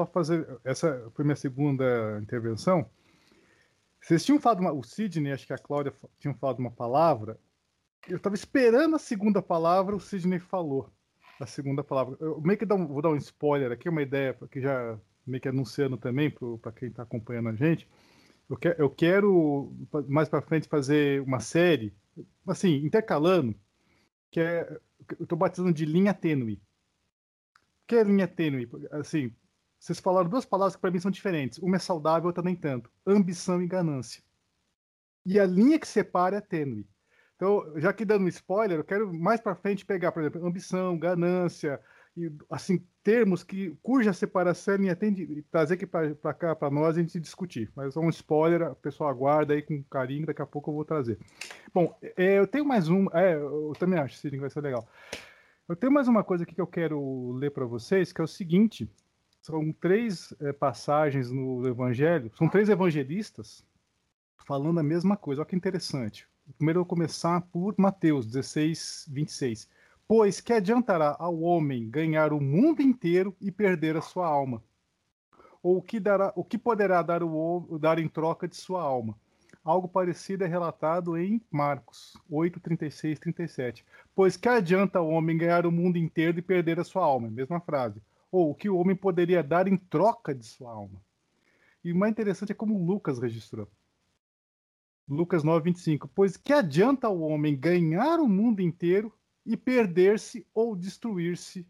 só fazer. Essa foi minha segunda intervenção. Vocês tinham falado, uma, o Sidney, acho que a Cláudia tinham falado uma palavra. Eu estava esperando a segunda palavra, o Sidney falou a segunda palavra. Eu meio que dá um, vou dar um spoiler aqui, uma ideia que já meio que anunciando também para quem está acompanhando a gente. Eu, que, eu quero mais para frente fazer uma série, assim, intercalando, que é eu estou batizando de linha tênue. O que é linha tênue? Assim, vocês falaram duas palavras que para mim são diferentes. Uma é saudável, outra nem tanto. Ambição e ganância. E a linha que separa é tênue. Então, já que dando spoiler, eu quero mais para frente pegar, por exemplo, ambição, ganância, e assim termos que cuja separação me atende trazer aqui para cá para nós a gente discutir. Mas é um spoiler, a pessoa aguarda aí com carinho, daqui a pouco eu vou trazer. Bom, é, eu tenho mais um, é, eu também acho, que vai ser legal. Eu tenho mais uma coisa aqui que eu quero ler para vocês, que é o seguinte: são três é, passagens no Evangelho, são três evangelistas falando a mesma coisa. Olha que interessante. Primeiro eu vou começar por Mateus 16, 26. Pois que adiantará ao homem ganhar o mundo inteiro e perder a sua alma? Ou o que, dará, o que poderá dar, o, dar em troca de sua alma? Algo parecido é relatado em Marcos 8, 36, 37. Pois que adianta o homem ganhar o mundo inteiro e perder a sua alma? Mesma frase ou o que o homem poderia dar em troca de sua alma. E o mais interessante é como Lucas registrou. Lucas 9, 25. Pois que adianta o homem ganhar o mundo inteiro e perder-se ou destruir-se,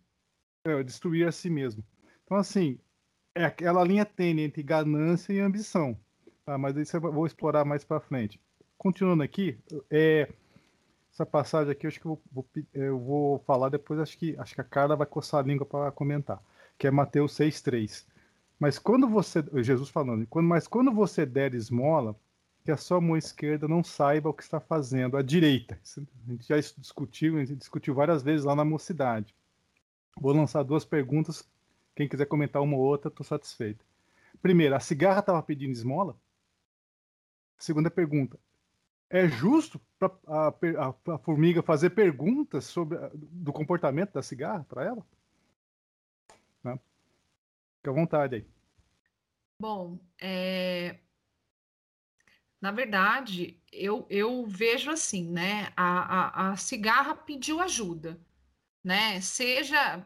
é, destruir a si mesmo. Então, assim, é aquela linha tênue entre ganância e ambição. Tá? Mas isso eu vou explorar mais para frente. Continuando aqui, é, essa passagem aqui, eu acho que eu vou, eu vou falar depois, acho que, acho que a Carla vai coçar a língua para comentar que é Mateus 6,3. Mas quando você. Jesus falando, quando, mas quando você der esmola, que a sua mão esquerda não saiba o que está fazendo, a direita. A gente já discutiu, a gente discutiu várias vezes lá na mocidade. Vou lançar duas perguntas. Quem quiser comentar uma ou outra, estou satisfeito. Primeiro, a cigarra estava pedindo esmola? Segunda pergunta. É justo para a, a, a, formiga fazer perguntas sobre do comportamento da cigarra para ela? Fique à vontade aí. Bom, é... na verdade, eu, eu vejo assim, né? A, a, a cigarra pediu ajuda, né? Seja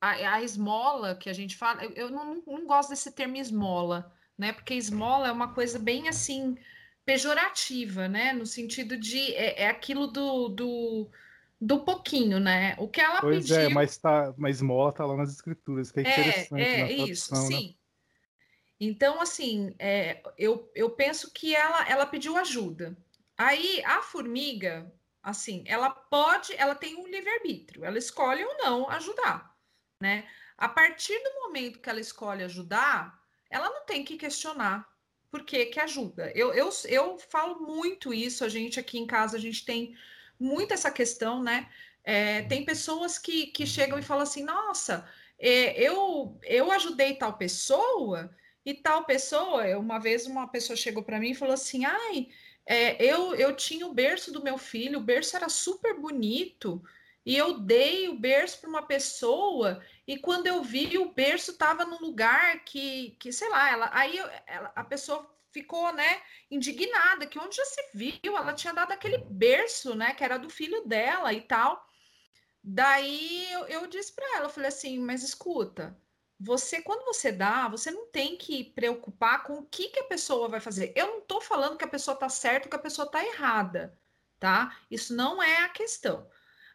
a, a, esmola que a gente fala, eu, eu não, não gosto desse termo esmola, né? Porque esmola é uma coisa bem assim pejorativa, né? No sentido de é, é aquilo do, do do pouquinho, né? O que ela pois é, pediu. Pois é, mas, tá, mas esmola tá lá nas escrituras, que é, é interessante. É, isso, né? sim. Então, assim, é, eu, eu penso que ela, ela pediu ajuda. Aí a formiga, assim, ela pode, ela tem um livre-arbítrio, ela escolhe ou não ajudar, né? A partir do momento que ela escolhe ajudar, ela não tem que questionar por que que ajuda. Eu, eu, eu falo muito isso, a gente aqui em casa, a gente tem muito essa questão, né? É, tem pessoas que, que chegam e falam assim: nossa, é, eu, eu ajudei tal pessoa e tal pessoa. Uma vez uma pessoa chegou para mim e falou assim: ai, é, eu, eu tinha o berço do meu filho, o berço era super bonito. E eu dei o berço para uma pessoa, e quando eu vi, o berço estava num lugar que, que, sei lá, ela, aí ela, a pessoa ficou, né, indignada, que onde já se viu, ela tinha dado aquele berço, né, que era do filho dela e tal. Daí eu, eu disse para ela, eu falei assim, mas escuta, você quando você dá, você não tem que preocupar com o que, que a pessoa vai fazer. Eu não tô falando que a pessoa tá certa ou que a pessoa tá errada, tá? Isso não é a questão.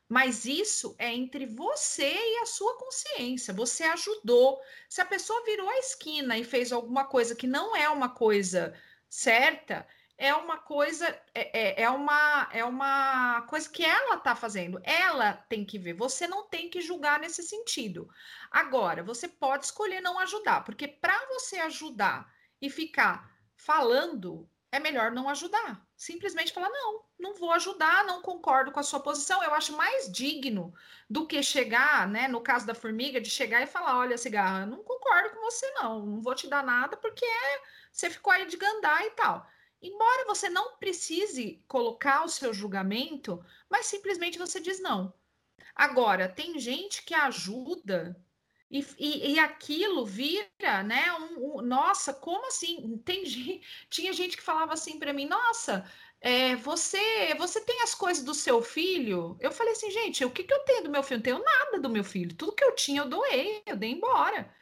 Mas isso é entre você e a sua consciência. Você ajudou. Se a pessoa virou a esquina e fez alguma coisa que não é uma coisa certa, é uma coisa é, é, é uma é uma coisa que ela está fazendo. Ela tem que ver. Você não tem que julgar nesse sentido. Agora, você pode escolher não ajudar, porque para você ajudar e ficar falando é melhor não ajudar. Simplesmente falar: não, não vou ajudar, não concordo com a sua posição. Eu acho mais digno do que chegar, né? No caso da formiga, de chegar e falar: olha, cigarra, não concordo com você, não, não vou te dar nada porque você ficou aí de gandar e tal. Embora você não precise colocar o seu julgamento, mas simplesmente você diz não. Agora, tem gente que ajuda E, e, e, aquilo vira, né? Um, um, nossa, como assim? Tinha gente que falava assim para mim, nossa, é, você você tem as coisas do seu filho? Eu falei assim, gente, o que, que eu tenho do meu filho? Não tenho nada do meu filho. Tudo que eu tinha, eu doei, eu dei embora.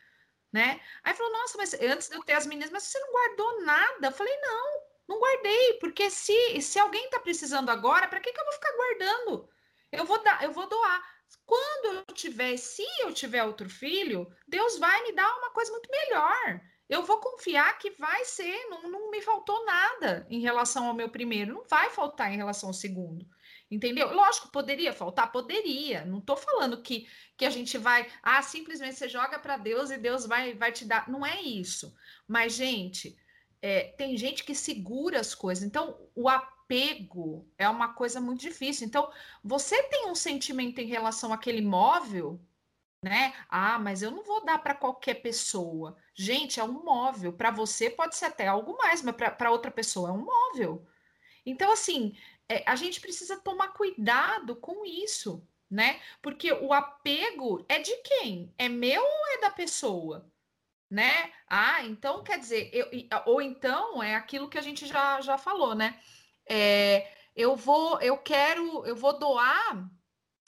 Né? Aí falou, nossa, mas antes de eu ter as meninas, mas você não guardou nada? Eu falei, não, não guardei, porque se, se alguém está precisando agora, para que, que eu vou ficar guardando? Eu vou dar, eu vou doar. Quando eu tiver, se eu tiver outro filho, Deus vai me dar uma coisa muito melhor. Eu vou confiar que vai ser, não, não me faltou nada em relação ao meu primeiro, não vai faltar em relação ao segundo. Entendeu? Lógico, poderia faltar, poderia. Não estou falando que, que a gente vai, ah, simplesmente você joga para Deus e Deus vai, vai te dar. Não é isso. Mas, gente, é, tem gente que segura as coisas. Então, o apego é uma coisa muito difícil. Então, você tem um sentimento em relação àquele móvel, né? Ah, mas eu não vou dar para qualquer pessoa. Gente, é um móvel. Para você pode ser até algo mais, mas para outra pessoa é um móvel. Então, assim, é, a gente precisa tomar cuidado com isso, né? Porque o apego é de quem? É meu ou é da pessoa? né? Ah, então quer dizer, eu, ou então é aquilo que a gente já, já falou, né? É, eu vou, eu quero, eu vou doar,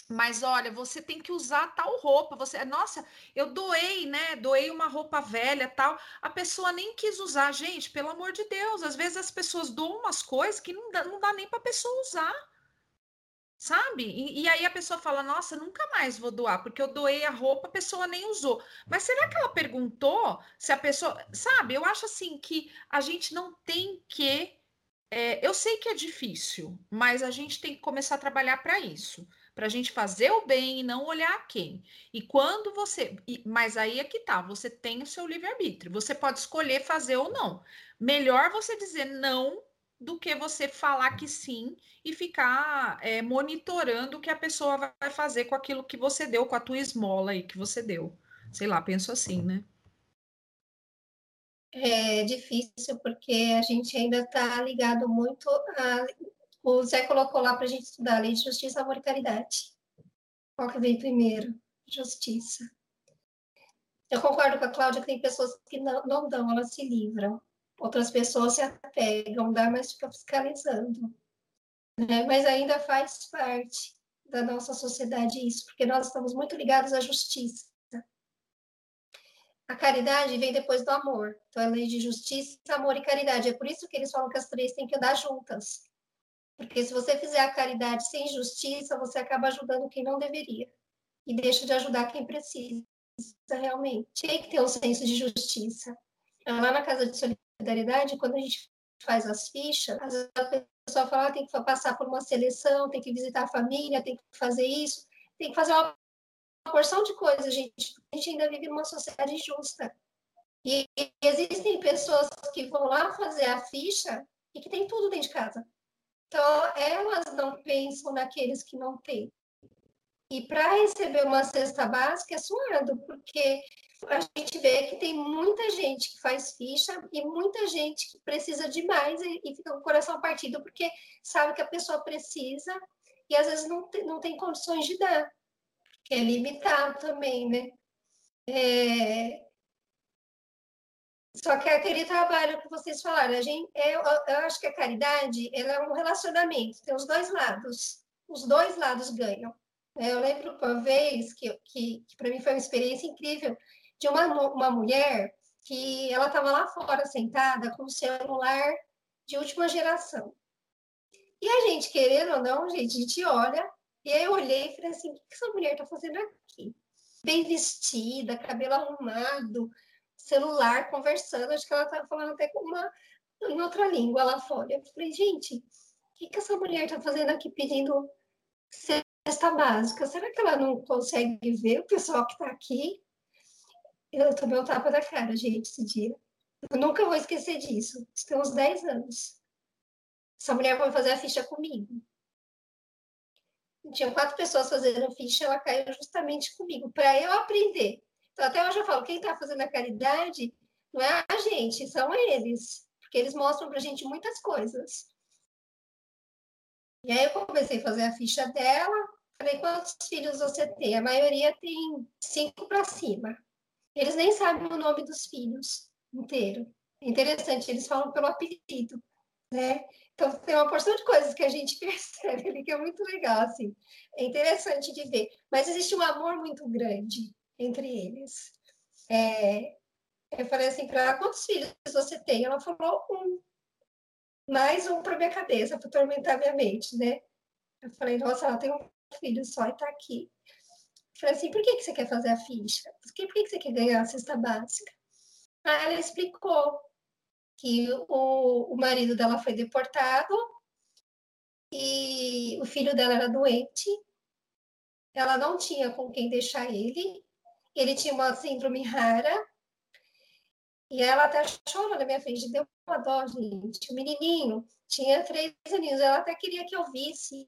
mas olha, você tem que usar tal roupa. Você, nossa, eu doei, né? Doei uma roupa velha, tal. A pessoa nem quis usar, gente. Pelo amor de Deus, às vezes as pessoas doam umas coisas que não dá, não dá nem para a pessoa usar sabe? E, e, aí a pessoa fala: Nossa, nunca mais vou doar, porque eu doei a roupa, a pessoa nem usou. Mas será que ela perguntou se a pessoa. Sabe? Eu acho assim que a gente não tem que. É, eu sei que é difícil, mas a gente tem que começar a trabalhar para isso. Para a gente fazer o bem e não olhar a quem. E quando você. Mas aí é que tá, você tem o seu livre-arbítrio. Você pode escolher fazer ou não. Melhor você dizer não do que você falar que sim e ficar é, monitorando o que a pessoa vai fazer com aquilo que você deu, com a tua esmola aí que você deu. Sei lá, penso assim, né? É difícil porque a gente ainda está ligado muito a. O Zé colocou lá para a gente estudar a lei de justiça, amor e caridade. Qual que vem primeiro? Justiça. Eu concordo com a Cláudia que tem pessoas que não, não dão, elas se livram outras pessoas se apegam, dá, mas fica fiscalizando. Né? Mas ainda faz parte da nossa sociedade isso, porque nós estamos muito ligados à justiça. A caridade vem depois do amor. Então, é lei de justiça, amor e caridade. É por isso que eles falam que as três têm que andar juntas. Porque se você fizer a caridade sem justiça, você acaba ajudando quem não deveria. E deixa de ajudar quem precisa realmente. Tem que ter um senso de justiça. Lá na Casa de solidariedade, quando a gente faz as fichas, às vezes a pessoa fala, ah, tem que passar por uma seleção, tem que visitar a família, tem que fazer isso, tem que fazer uma porção de coisas, gente. A gente ainda vive numa sociedade justa. E existem pessoas que vão lá fazer a ficha e que tem tudo dentro de casa. Então, elas não pensam naqueles que não têm. E para receber uma cesta básica é suado, porque a gente vê que tem muita gente que faz ficha e muita gente que precisa demais e, e fica com o coração partido porque sabe que a pessoa precisa e às vezes não tem, não tem condições de dar, que é limitado também, né? É... Só que aquele trabalho que vocês falaram, a gente, eu, eu acho que a caridade ela é um relacionamento, tem os dois lados, os dois lados ganham. Eu lembro uma vez que, que, que para mim foi uma experiência incrível de uma, uma mulher que ela estava lá fora sentada com o celular de última geração. E a gente, querendo ou não, gente, a gente olha, e aí eu olhei e falei assim, o que essa mulher está fazendo aqui? Bem vestida, cabelo arrumado, celular, conversando, acho que ela estava falando até com uma em outra língua lá fora. Eu falei, gente, o que, que essa mulher está fazendo aqui pedindo cesta básica? Será que ela não consegue ver o pessoal que está aqui? Eu tomei um tapa da cara, gente, esse dia. Eu nunca vou esquecer disso. Isso tem uns 10 anos. Essa mulher foi fazer a ficha comigo. Tinha quatro pessoas fazendo ficha, ela caiu justamente comigo, para eu aprender. Então, até hoje eu falo, quem está fazendo a caridade não é a gente, são eles. Porque eles mostram para a gente muitas coisas. E aí eu comecei a fazer a ficha dela. Falei, quantos filhos você tem? A maioria tem cinco para cima. Eles nem sabem o nome dos filhos inteiro. Interessante, eles falam pelo apelido, né? Então, tem uma porção de coisas que a gente percebe ali que é muito legal, assim. É interessante de ver. Mas existe um amor muito grande entre eles. É, eu falei assim para ela, quantos filhos você tem? Ela falou, um. Mais um para minha cabeça, para atormentar minha mente, né? Eu falei, nossa, ela tem um filho só e está aqui. Eu falei assim, por que, que você quer fazer a ficha? Por que, por que, que você quer ganhar a cesta básica? Aí ela explicou que o, o marido dela foi deportado e o filho dela era doente. Ela não tinha com quem deixar ele. Ele tinha uma síndrome rara. E ela até chorou na minha frente, deu uma dó, gente. O menininho tinha três aninhos, ela até queria que eu visse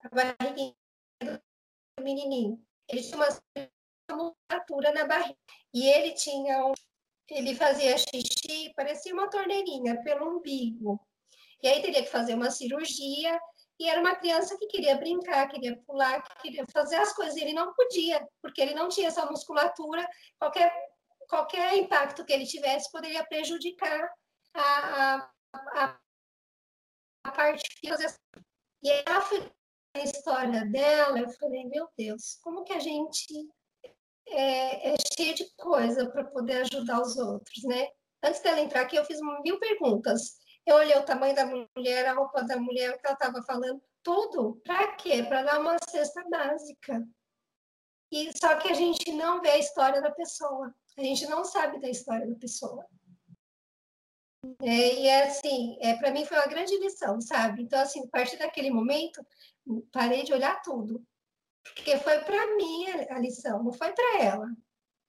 a barriguinha do menininho. Ele tinha uma musculatura na barriga. E ele tinha um ele fazia xixi, parecia uma torneirinha pelo umbigo. E aí teria que fazer uma cirurgia, e era uma criança que queria brincar, queria pular, queria fazer as coisas, e ele não podia, porque ele não tinha essa musculatura, qualquer, qualquer impacto que ele tivesse poderia prejudicar a, a, a parte física. E a história dela, eu falei, meu Deus, como que a gente é, é cheia de coisa para poder ajudar os outros, né? Antes dela entrar aqui, eu fiz mil perguntas. Eu olhei o tamanho da mulher, a roupa da mulher, o que ela estava falando, tudo. Para quê? Para dar uma cesta básica. E só que a gente não vê a história da pessoa. A gente não sabe da história da pessoa. É, e é assim, é, para mim foi uma grande lição, sabe? Então, assim, a partir daquele momento, parei de olhar tudo. Porque foi para mim a lição, não foi para ela.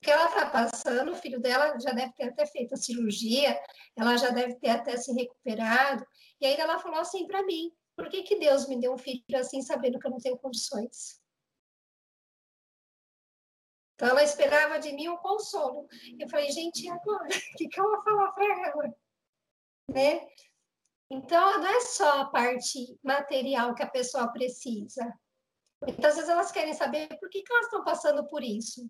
Que ela está passando, o filho dela já deve ter até feito a cirurgia, ela já deve ter até se recuperado. E aí ela falou assim para mim: por que, que Deus me deu um filho assim, sabendo que eu não tenho condições? Então ela esperava de mim um consolo. Eu falei, gente, e agora? O que, que eu vou falar para ela? Né? Então, não é só a parte material que a pessoa precisa, Muitas vezes elas querem saber por que, que elas estão passando por isso.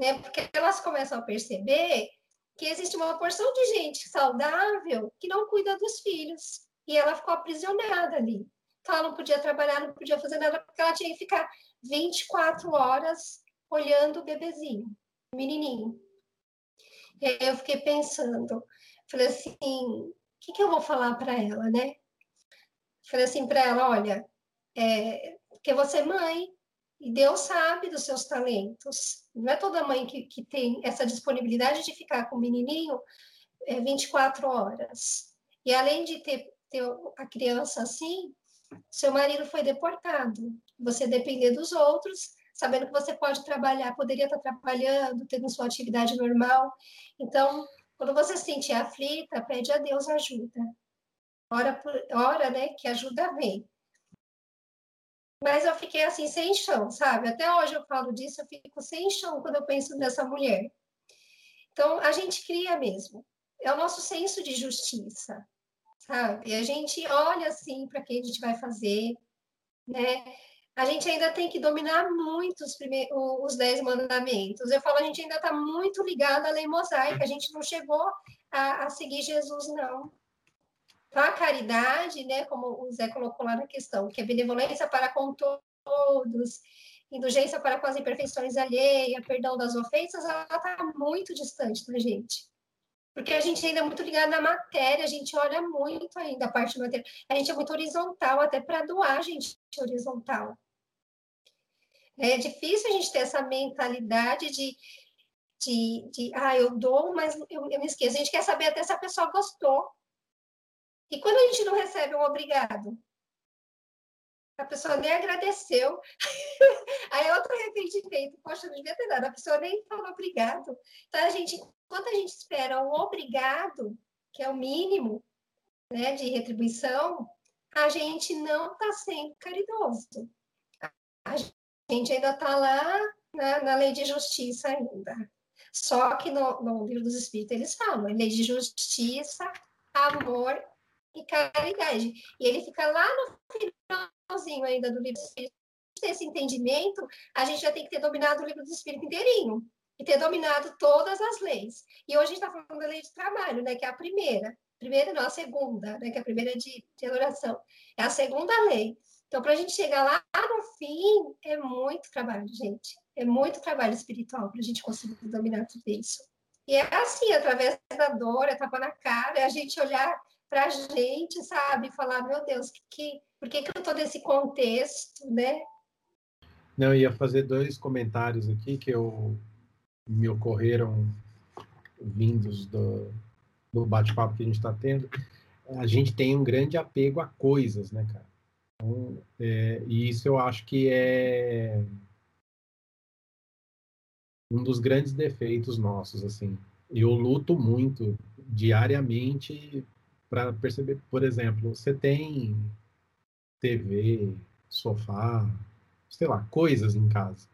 Né? Porque elas começam a perceber que existe uma porção de gente saudável que não cuida dos filhos. E ela ficou aprisionada ali. Então, ela não podia trabalhar, não podia fazer nada, porque ela tinha que ficar 24 horas olhando o bebezinho, o menininho. E aí eu fiquei pensando, falei assim, o que, que eu vou falar para ela, né? Falei assim para ela, olha, é, porque você é mãe e Deus sabe dos seus talentos. Não é toda mãe que, que tem essa disponibilidade de ficar com o menininho é, 24 horas. E além de ter, ter a criança assim, seu marido foi deportado. Você depender dos outros, sabendo que você pode trabalhar, poderia estar trabalhando, tendo sua atividade normal. Então, quando você se sentir aflita, pede a Deus ajuda. Ora, por, ora né, que ajuda vem. Mas eu fiquei assim, sem chão, sabe? Até hoje eu falo disso, eu fico sem chão quando eu penso nessa mulher. Então, a gente cria mesmo. É o nosso senso de justiça, sabe? A gente olha assim para quem a gente vai fazer, né? A gente ainda tem que dominar muito os, primeiros, os dez mandamentos. Eu falo, a gente ainda está muito ligado à lei mosaica, a gente não chegou a, a seguir Jesus, não. A caridade, né, como o Zé colocou lá na questão, que é benevolência para com todos, indulgência para com as imperfeições alheias, perdão das ofensas, ela está muito distante da gente. Porque a gente ainda é muito ligado na matéria, a gente olha muito ainda a parte matéria. A gente é muito horizontal, até para doar a gente é horizontal. É difícil a gente ter essa mentalidade de, de, de ah, eu dou, mas eu, eu me esqueço. A gente quer saber até se a pessoa gostou. E quando a gente não recebe um obrigado, a pessoa nem agradeceu, aí é outro arrependimento, poxa, não devia ter dado, a pessoa nem falou obrigado. Então, a gente, quando a gente espera um obrigado, que é o mínimo né, de retribuição, a gente não está sendo caridoso. A gente ainda está lá na, na, lei de justiça ainda. Só que no, no livro dos Espíritos eles falam, lei de justiça, amor e caridade. E ele fica lá no finalzinho ainda do livro do Espírito. Ter esse entendimento, a gente já tem que ter dominado o livro do Espírito inteirinho. e ter dominado todas as leis. E hoje a gente está falando da lei de trabalho, né, que é a primeira. Primeira não, a segunda, né, que é a primeira de, de adoração. É a segunda lei. Então, para a gente chegar lá no fim, é muito trabalho, gente. É muito trabalho espiritual para a gente conseguir dominar tudo isso. E é assim, através da dor, é tapa na cara, é a gente olhar para a gente, sabe? Falar, meu Deus, que, que, por que, que eu estou nesse contexto, né? Não, eu ia fazer dois comentários aqui que eu, me ocorreram vindos do, do bate-papo que a gente está tendo. A gente tem um grande apego a coisas, né, cara? Então, é, e isso eu acho que é um dos grandes defeitos nossos, assim. Eu luto muito diariamente para perceber, por exemplo, você tem TV, sofá, sei lá, coisas em casa.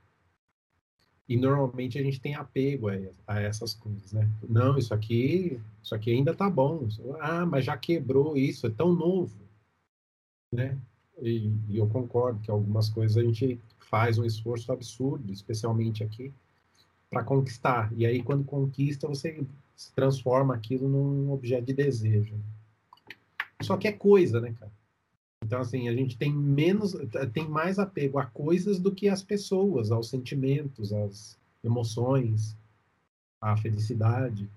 E normalmente a gente tem apego a, a, essas coisas, né? Não, isso aqui, isso aqui ainda tá bom. Ah, mas já quebrou isso, é tão novo, né? E, e eu concordo que algumas coisas a gente faz um esforço absurdo, especialmente aqui, para conquistar. E aí, quando conquista, você se transforma aquilo num objeto de desejo. Só que é coisa, né, cara? Então, assim, a gente tem menos, tem mais apego a coisas do que às pessoas, aos sentimentos, às emoções, à felicidade.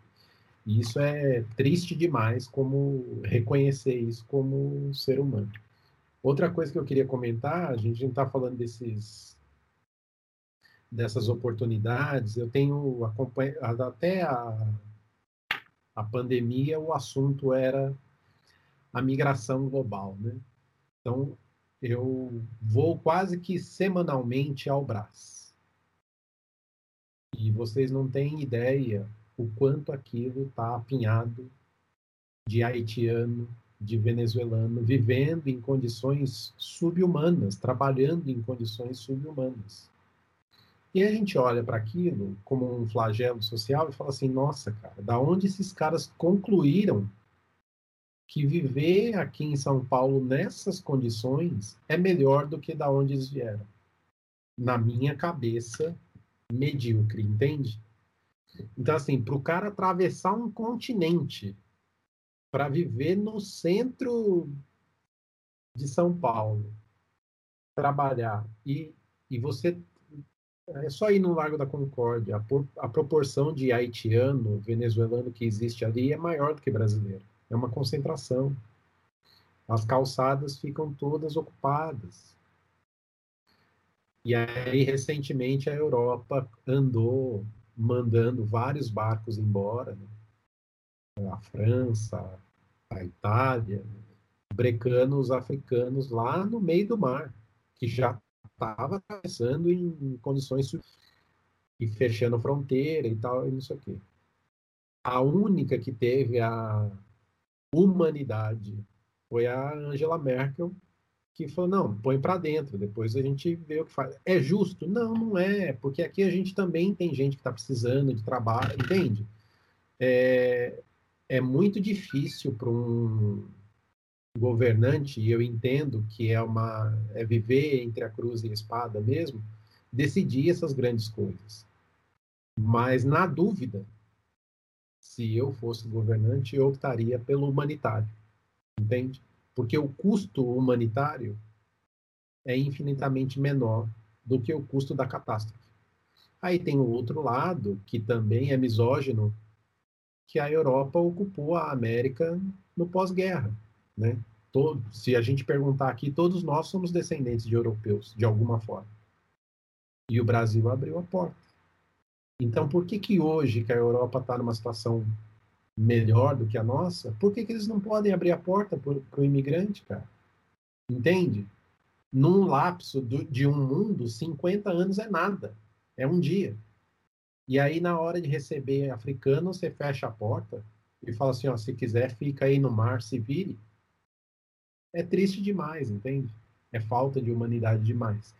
E isso é triste demais como reconhecer isso como ser humano. Outra coisa que eu queria comentar, a gente está falando desses dessas oportunidades. Eu tenho acompanhado até a, a pandemia, o assunto era a migração global, né? Então, eu vou quase que semanalmente ao Brás. E vocês não têm ideia o quanto aquilo está apinhado de haitiano, de venezuelano, vivendo em condições subhumanas, trabalhando em condições subhumanas. E a gente olha para aquilo como um flagelo social e fala assim: nossa, cara, da onde esses caras concluíram que viver aqui em São Paulo nessas condições é melhor do que da onde eles vieram? Na minha cabeça, medíocre, entende? Então, assim, para o cara atravessar um continente para viver no centro de São Paulo, trabalhar e, e você é só ir no Largo da Concórdia. A, por, a, proporção de haitiano, venezuelano que existe ali é maior do que brasileiro. É uma concentração. As calçadas ficam todas ocupadas. E aí, recentemente, a Europa andou mandando vários barcos embora. Né? A França, a Itália, brecando os africanos lá no meio do mar, que já estava atravessando em condições e fechando fronteira e tal, e não sei o quê. A única que teve a humanidade foi a Angela Merkel, que falou: não, põe para dentro, depois a gente vê o que faz. É justo? Não, não é, porque aqui a gente também tem gente que está precisando de trabalho, entende? É, é muito difícil para um governante, e eu entendo que é uma é viver entre a cruz e a espada mesmo, decidir essas grandes coisas. Mas na dúvida, se eu fosse governante, eu optaria pelo humanitário. Entende? Porque o custo humanitário é infinitamente menor do que o custo da catástrofe. Aí tem o outro lado, que também é misógino, que a Europa ocupou a América no pós-guerra. Né? Se a gente perguntar aqui, todos nós somos descendentes de europeus, de alguma forma. E o Brasil abriu a porta. Então, por que que hoje que a Europa está numa situação melhor do que a nossa, por que, que eles não podem abrir a porta para o imigrante, cara? Entende? Num lapso do, de um mundo, 50 anos é nada. É um dia. E aí, na hora de receber africano, você fecha a porta e fala assim, ó, se quiser, fica aí no mar, se vire é triste demais, entende? É falta de humanidade demais.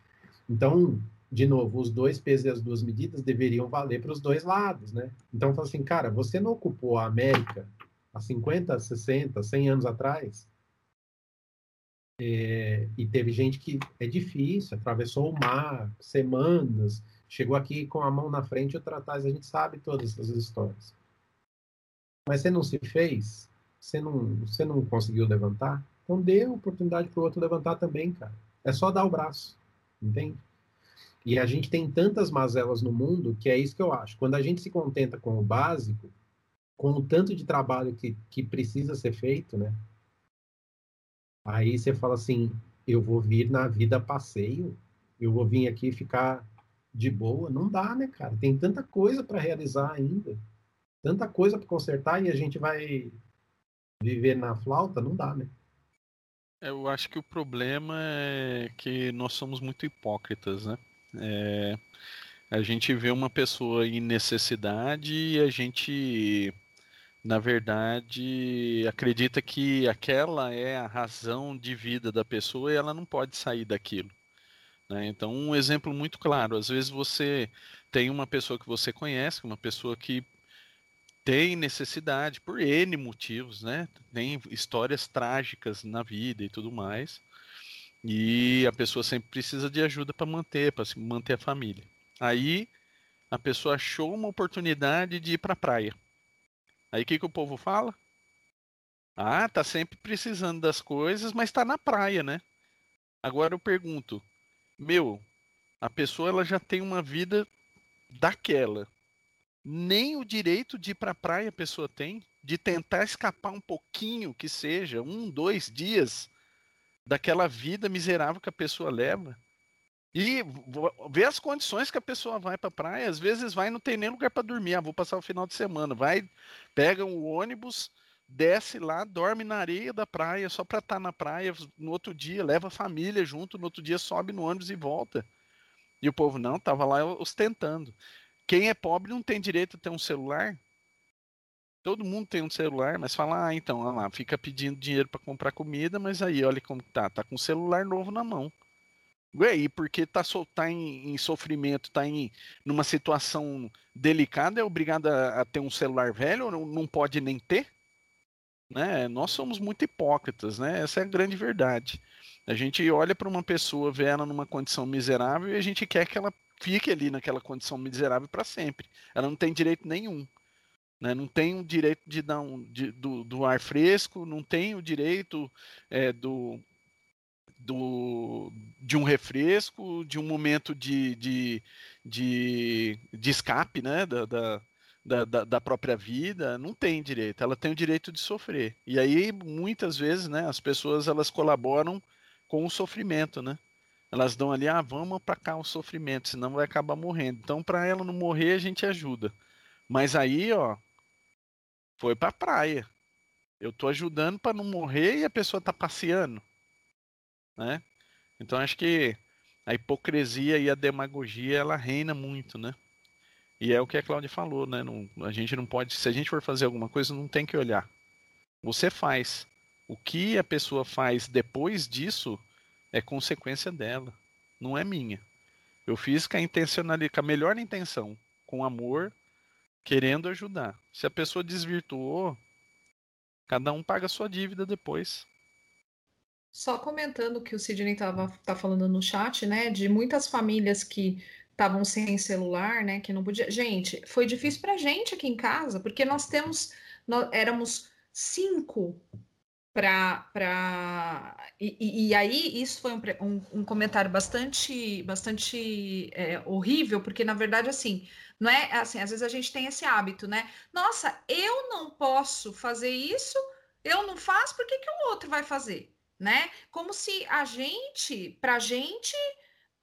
Então, de novo, os dois pesos e as duas medidas deveriam valer para os dois lados, né? Então, fala assim, cara, você não ocupou a América há 50, 60, 100 anos atrás? É, e teve gente que é difícil, atravessou o mar, semanas, chegou aqui com a mão na frente e outra atrás, a gente sabe todas essas histórias. Mas você não se fez, você não, você não conseguiu levantar, então dê oportunidade para o outro levantar também, cara. É só dar o braço, entende? E a gente tem tantas mazelas no mundo que é isso que eu acho. Quando a gente se contenta com o básico, com o tanto de trabalho que, que precisa ser feito, né? Aí você fala assim, eu vou vir na vida passeio, eu vou vir aqui ficar de boa. Não dá, né, cara? Tem tanta coisa para realizar ainda, tanta coisa para consertar e a gente vai viver na flauta, não dá, né? Eu acho que o problema é que nós somos muito hipócritas, né? É, a gente vê uma pessoa em necessidade e a gente, na verdade, acredita que aquela é a razão de vida da pessoa e ela não pode sair daquilo. Né? Então, um exemplo muito claro: às vezes você tem uma pessoa que você conhece, uma pessoa que tem necessidade por N motivos, né? Tem histórias trágicas na vida e tudo mais. E a pessoa sempre precisa de ajuda para manter, para manter a família. Aí a pessoa achou uma oportunidade de ir para a praia. Aí o que, que o povo fala? Ah, tá sempre precisando das coisas, mas está na praia, né? Agora eu pergunto, meu, a pessoa ela já tem uma vida daquela. Nem o direito de ir para a praia a pessoa tem, de tentar escapar um pouquinho, que seja, um, dois dias daquela vida miserável que a pessoa leva. E ver as condições que a pessoa vai para a praia, às vezes vai não tem nem lugar para dormir. Ah, vou passar o final de semana. Vai, pega o ônibus, desce lá, dorme na areia da praia só para estar tá na praia. No outro dia, leva a família junto, no outro dia sobe no ônibus e volta. E o povo não, tava lá ostentando. Quem é pobre não tem direito a ter um celular. Todo mundo tem um celular, mas fala, ah, então, olha lá, fica pedindo dinheiro para comprar comida, mas aí olha como tá, tá com um celular novo na mão. E porque tá, tá em, em, sofrimento, tá em numa situação delicada, é obrigado a, a ter um celular velho, não, não pode nem ter? Né? Nós somos muito hipócritas, né? Essa é a grande verdade. A gente olha para uma pessoa, vê ela numa condição miserável e a gente quer que ela fique ali naquela condição miserável para sempre. Ela não tem direito nenhum. Né? Não tem o direito de dar um, de, do, do, ar fresco, não tem o direito é, do, do, de um refresco, de um momento de, de, de, de escape né? da, da da, da, própria vida, não tem direito. Ela tem o direito de sofrer. E aí, muitas vezes, né, as pessoas elas colaboram com o sofrimento, né? Elas dão ali, ah, vamos para cá o sofrimento, senão vai acabar morrendo. Então, para ela não morrer, a gente ajuda. Mas aí, ó, foi para praia. Eu tô ajudando para não morrer e a pessoa tá passeando, né? Então acho que a hipocrisia e a demagogia ela reina muito, né? E é o que a Cláudia falou, né? Não, a gente não pode, se a gente for fazer alguma coisa, não tem que olhar. Você faz. O que a pessoa faz depois disso é consequência dela, não é minha. Eu fiz com a intencionalidade, com a melhor intenção, com amor, querendo ajudar. Se a pessoa desvirtuou, cada um paga a sua dívida depois. Só comentando que o Sidney estava tá falando no chat, né, de muitas famílias que estavam sem celular, né, que não podia. Gente, foi difícil para gente aqui em casa, porque nós temos, nós éramos cinco para e, e, aí isso foi um, um, um comentário bastante bastante é, horrível porque na verdade assim não é assim às vezes a gente tem esse hábito né nossa eu não posso fazer isso eu não faço por que, que o outro vai fazer né como se a gente para a gente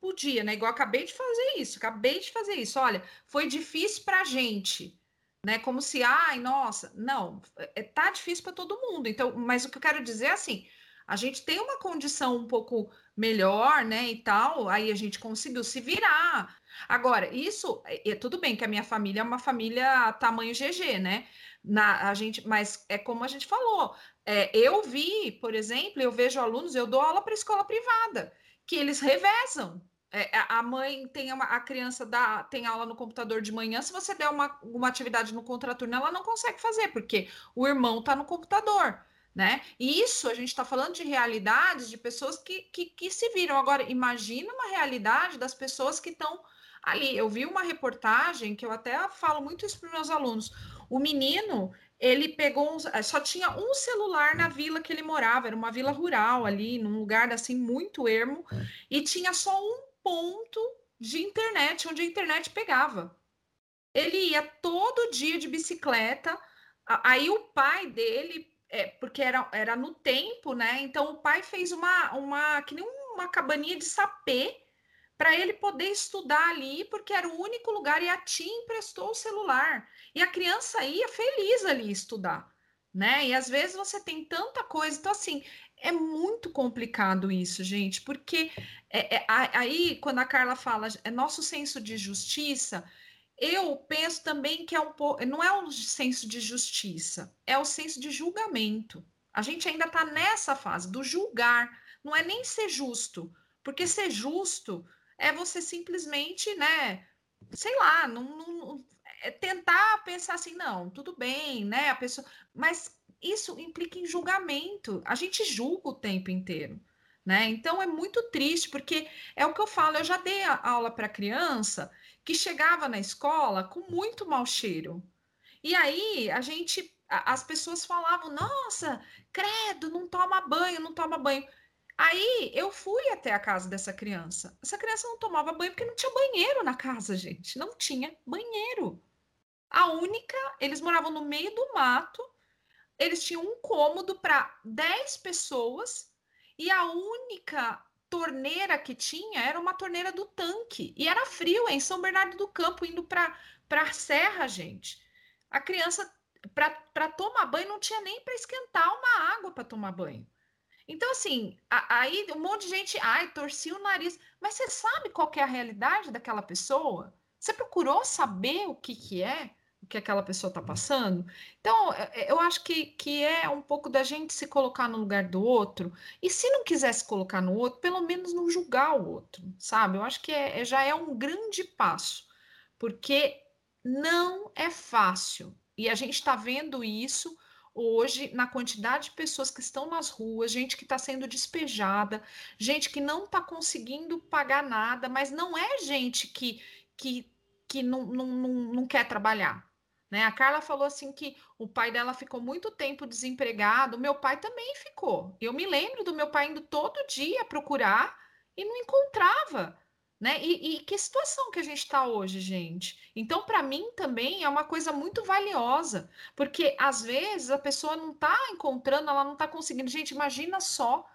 podia né igual acabei de fazer isso acabei de fazer isso olha foi difícil para a gente né? Como se, ai, nossa, não, é, tá difícil para todo mundo. Então, mas o que eu quero dizer é assim, a gente tem uma condição um pouco melhor, né, e tal, aí a gente conseguiu se virar. Agora, isso é, é tudo bem que a minha família é uma família tamanho GG, né? Na, a gente, mas é como a gente falou. É, eu vi, por exemplo, eu vejo alunos, eu dou aula para escola privada, que eles revezam. É, é, a mãe tem uma, a criança dá, tem aula no computador de manhã, se você der uma, uma atividade no contraturno, ela não consegue fazer, porque o irmão está no computador, né? E isso a gente está falando de realidades de pessoas que, que, que se viram. Agora, imagina uma realidade das pessoas que estão ali. Eu vi uma reportagem que eu até falo muito isso para meus alunos. O menino, ele pegou, uns, só tinha um celular na vila que ele morava, era uma vila rural ali, num lugar assim muito ermo, e tinha só um ponto de internet, onde a internet pegava. Ele ia todo dia de bicicleta, aí o pai dele, é, porque era, era no tempo, né? Então o pai fez uma, uma que nem uma cabaninha de sapê para ele poder estudar ali, porque era o único lugar e a tia emprestou o celular. E a criança ia feliz ali estudar, né? E às vezes você tem tanta coisa, então assim, é muito complicado isso, gente, porque é, é, aí quando a Carla fala é nosso senso de justiça, eu penso também que é um pouco, não é um senso de justiça, é o senso de julgamento. A gente ainda está nessa fase do julgar, não é nem ser justo, porque ser justo é você simplesmente, né, sei lá, não, não é tentar pensar assim, não, tudo bem, né, a pessoa, mas isso implica em julgamento. A gente julga o tempo inteiro, né? Então é muito triste porque é o que eu falo, eu já dei aula para criança que chegava na escola com muito mau cheiro. E aí a gente as pessoas falavam: "Nossa, credo, não toma banho, não toma banho". Aí eu fui até a casa dessa criança. Essa criança não tomava banho porque não tinha banheiro na casa, gente. Não tinha banheiro. A única, eles moravam no meio do mato, eles tinham um cômodo para 10 pessoas e a única torneira que tinha era uma torneira do tanque. E era frio em São Bernardo do Campo, indo para a serra, gente. A criança, para tomar banho, não tinha nem para esquentar uma água para tomar banho. Então, assim, aí um monte de gente, ai, torcia o nariz. Mas você sabe qual é a realidade daquela pessoa? Você procurou saber o que, que é? O que aquela pessoa está passando? Então, é, é, eu acho que, que é um pouco da gente se colocar no lugar do outro. E se não quiser se colocar no outro, pelo menos não julgar o outro, sabe? Eu acho que é, é já é um grande passo. Porque não é fácil. E a gente está vendo isso hoje na quantidade de pessoas que estão nas ruas, gente que está sendo despejada, gente que não está conseguindo pagar nada, mas não é gente que, que, que não, não, não, não quer trabalhar. Né? A Carla falou assim que o pai dela ficou muito tempo desempregado, meu pai também ficou. Eu me lembro do meu pai indo todo dia procurar e não encontrava. Né? E, e, que situação que a gente está hoje, gente? Então, para mim também é uma coisa muito valiosa, porque às vezes a pessoa não está encontrando, ela não está conseguindo. Gente, imagina só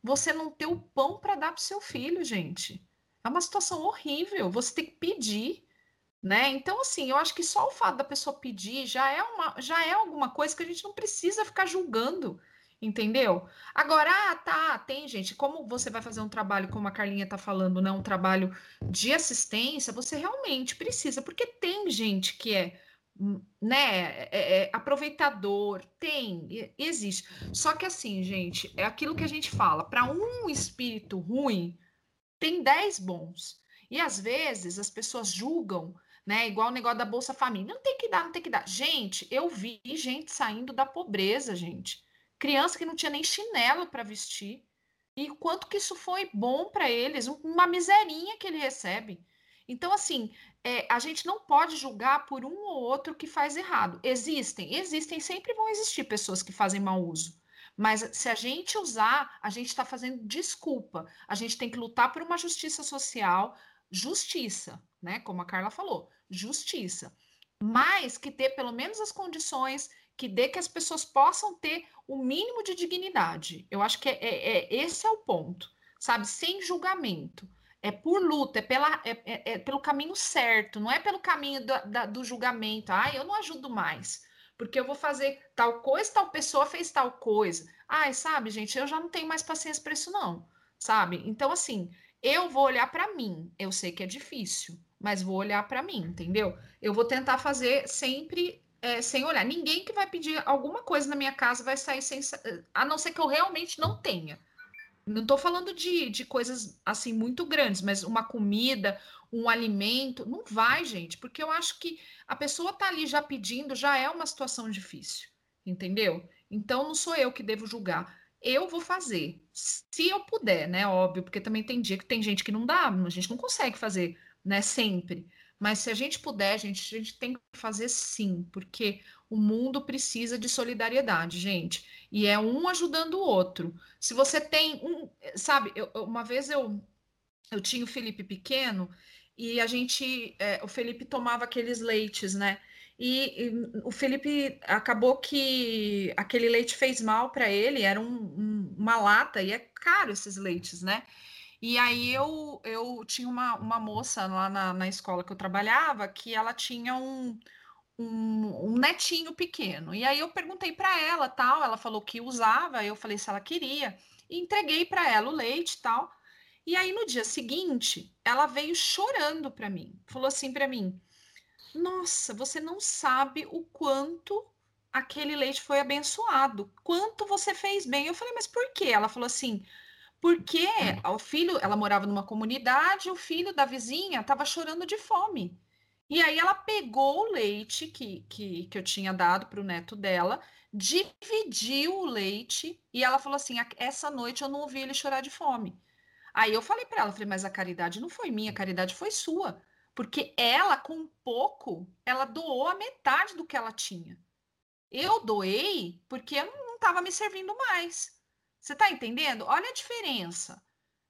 você não ter o pão para dar para seu filho, gente. É uma situação horrível. Você tem que pedir, né? Então, assim, eu acho que só o fato da pessoa pedir já é uma, já é alguma coisa que a gente não precisa ficar julgando. Entendeu? Agora, ah, tá, tem gente, como você vai fazer um trabalho, como a Carlinha tá falando, né? Um trabalho de assistência, você realmente precisa, porque tem gente que é, hum, né, é, é aproveitador, tem, existe. Só que assim, gente, é aquilo que a gente fala, para um espírito ruim, tem dez bons. E às vezes as pessoas julgam né? Igual o negócio da Bolsa Família. Não tem que dar, não tem que dar. Gente, eu vi gente saindo da pobreza, gente criança que não tinha nem chinelo para vestir. E quanto que isso foi bom para eles, uma miserinha que ele recebe. Então, assim, é, a gente não pode julgar por um ou outro que faz errado. Existem, existem, sempre vão existir pessoas que fazem mau uso. Mas se a gente usar, a gente está fazendo desculpa. A gente tem que lutar por uma justiça social, justiça, né? Como a Carla falou, justiça. Mas que ter pelo menos as condições que dê que as pessoas possam ter o mínimo de dignidade. Eu acho que é, é, é esse é o ponto, sabe? Sem julgamento. É por luta, é, pela, é, é, é pelo caminho certo, não é pelo caminho do, da, do julgamento. Ah, eu não ajudo mais, porque eu vou fazer tal coisa, tal pessoa fez tal coisa. Ai, sabe, gente, eu já não tenho mais paciência para isso, não, sabe? Então, assim, eu vou olhar para mim. Eu sei que é difícil, mas vou olhar para mim, entendeu? Eu vou tentar fazer sempre é, sem olhar. Ninguém que vai pedir alguma coisa na minha casa vai sair sem. A não ser que eu realmente não tenha. Não estou falando de, de coisas assim muito grandes, mas uma comida, um alimento. Não vai, gente, porque eu acho que a pessoa está ali já pedindo, já é uma situação difícil, entendeu? Então não sou eu que devo julgar. Eu vou fazer, se eu puder, né? Óbvio, porque também tem dia que tem gente que não dá, a gente não consegue fazer né? Sempre. Mas se a gente puder, gente, a gente tem que fazer sim, porque o mundo precisa de solidariedade, gente. E é um ajudando o outro. Se você tem um, sabe, eu, uma vez eu eu tinha o Felipe pequeno e a gente, é, o Felipe tomava aqueles leites, né? E, e, o Felipe acabou que aquele leite fez mal para ele, era um, um, uma lata, e é caro esses leites, né? E aí eu, eu tinha uma, uma moça lá na, na escola que eu trabalhava que ela tinha um, um, um netinho pequeno. E aí eu perguntei para ela, tal, ela falou que usava, eu falei se ela queria, e entreguei para ela o leite tal. E aí no dia seguinte, ela veio chorando para mim. Falou assim para mim: "Nossa, você não sabe o quanto aquele leite foi abençoado, quanto você fez bem". Eu falei: "Mas por quê?". Ela falou assim: "Porque o filho, ela morava numa comunidade, o filho da vizinha estava chorando de fome". E aí ela pegou o leite que, que, que eu tinha dado para o neto dela, dividiu o leite e ela falou assim: essa noite eu não ouvi ele chorar de fome. Aí eu falei para ela, falei, mas a caridade não foi minha, a caridade foi sua. Porque ela, com pouco, ela doou a metade do que ela tinha. Eu doei porque eu não estava me servindo mais. Você está entendendo? Olha a diferença.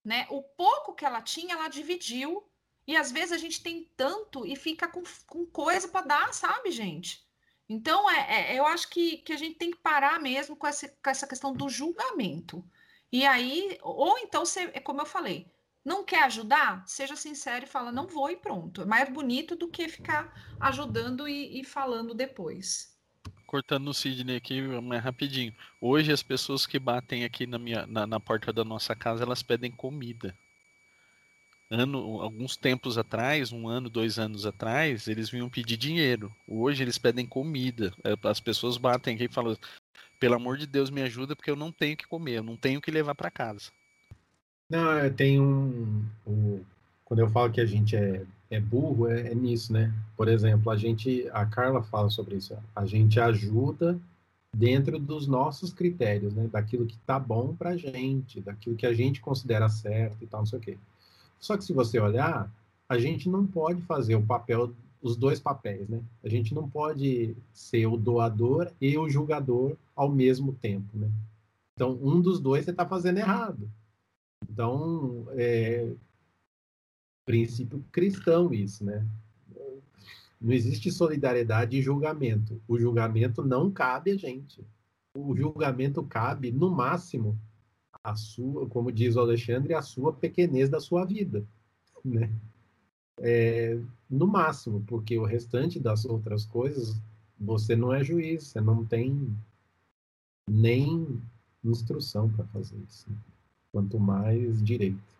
Né? O pouco que ela tinha, ela dividiu. E às vezes a gente tem tanto e fica com, com coisa para dar, sabe, gente? Então, é, é, eu acho que, que a gente tem que parar mesmo com essa, com essa questão do julgamento. E aí, ou então, você, é como eu falei, não quer ajudar? Seja sincero e fala, não vou e pronto. É mais bonito do que ficar ajudando e, e falando depois. Cortando o Sidney aqui, mais rapidinho. Hoje as pessoas que batem aqui na, minha, na, na porta da nossa casa, elas pedem comida. Ano, alguns tempos atrás, um ano, dois anos atrás, eles vinham pedir dinheiro. Hoje eles pedem comida. É, as pessoas batem aqui e falam: pelo amor de Deus, me ajuda porque eu não tenho que comer, eu não tenho que levar para casa. Não, tem um, Quando eu falo que a gente é, é burro, é, é, nisso, né? Por exemplo, a gente. A Carla fala sobre isso. A gente ajuda dentro dos nossos critérios, né? Daquilo que tá bom pra gente, daquilo que a gente considera certo e tal, não sei o quê. Só que se você olhar, a gente não pode fazer o papel os dois papéis, né? A gente não pode ser o doador e o julgador ao mesmo tempo, né? Então, um dos dois você está fazendo errado. Então, é princípio cristão isso, né? Não existe solidariedade e julgamento. O julgamento não cabe a gente. O julgamento cabe, no máximo, a sua, como diz o Alexandre, a sua pequenez da sua vida, né? é, no máximo, porque o restante das outras coisas você não é juiz, você não tem nem instrução para fazer isso, quanto mais direito.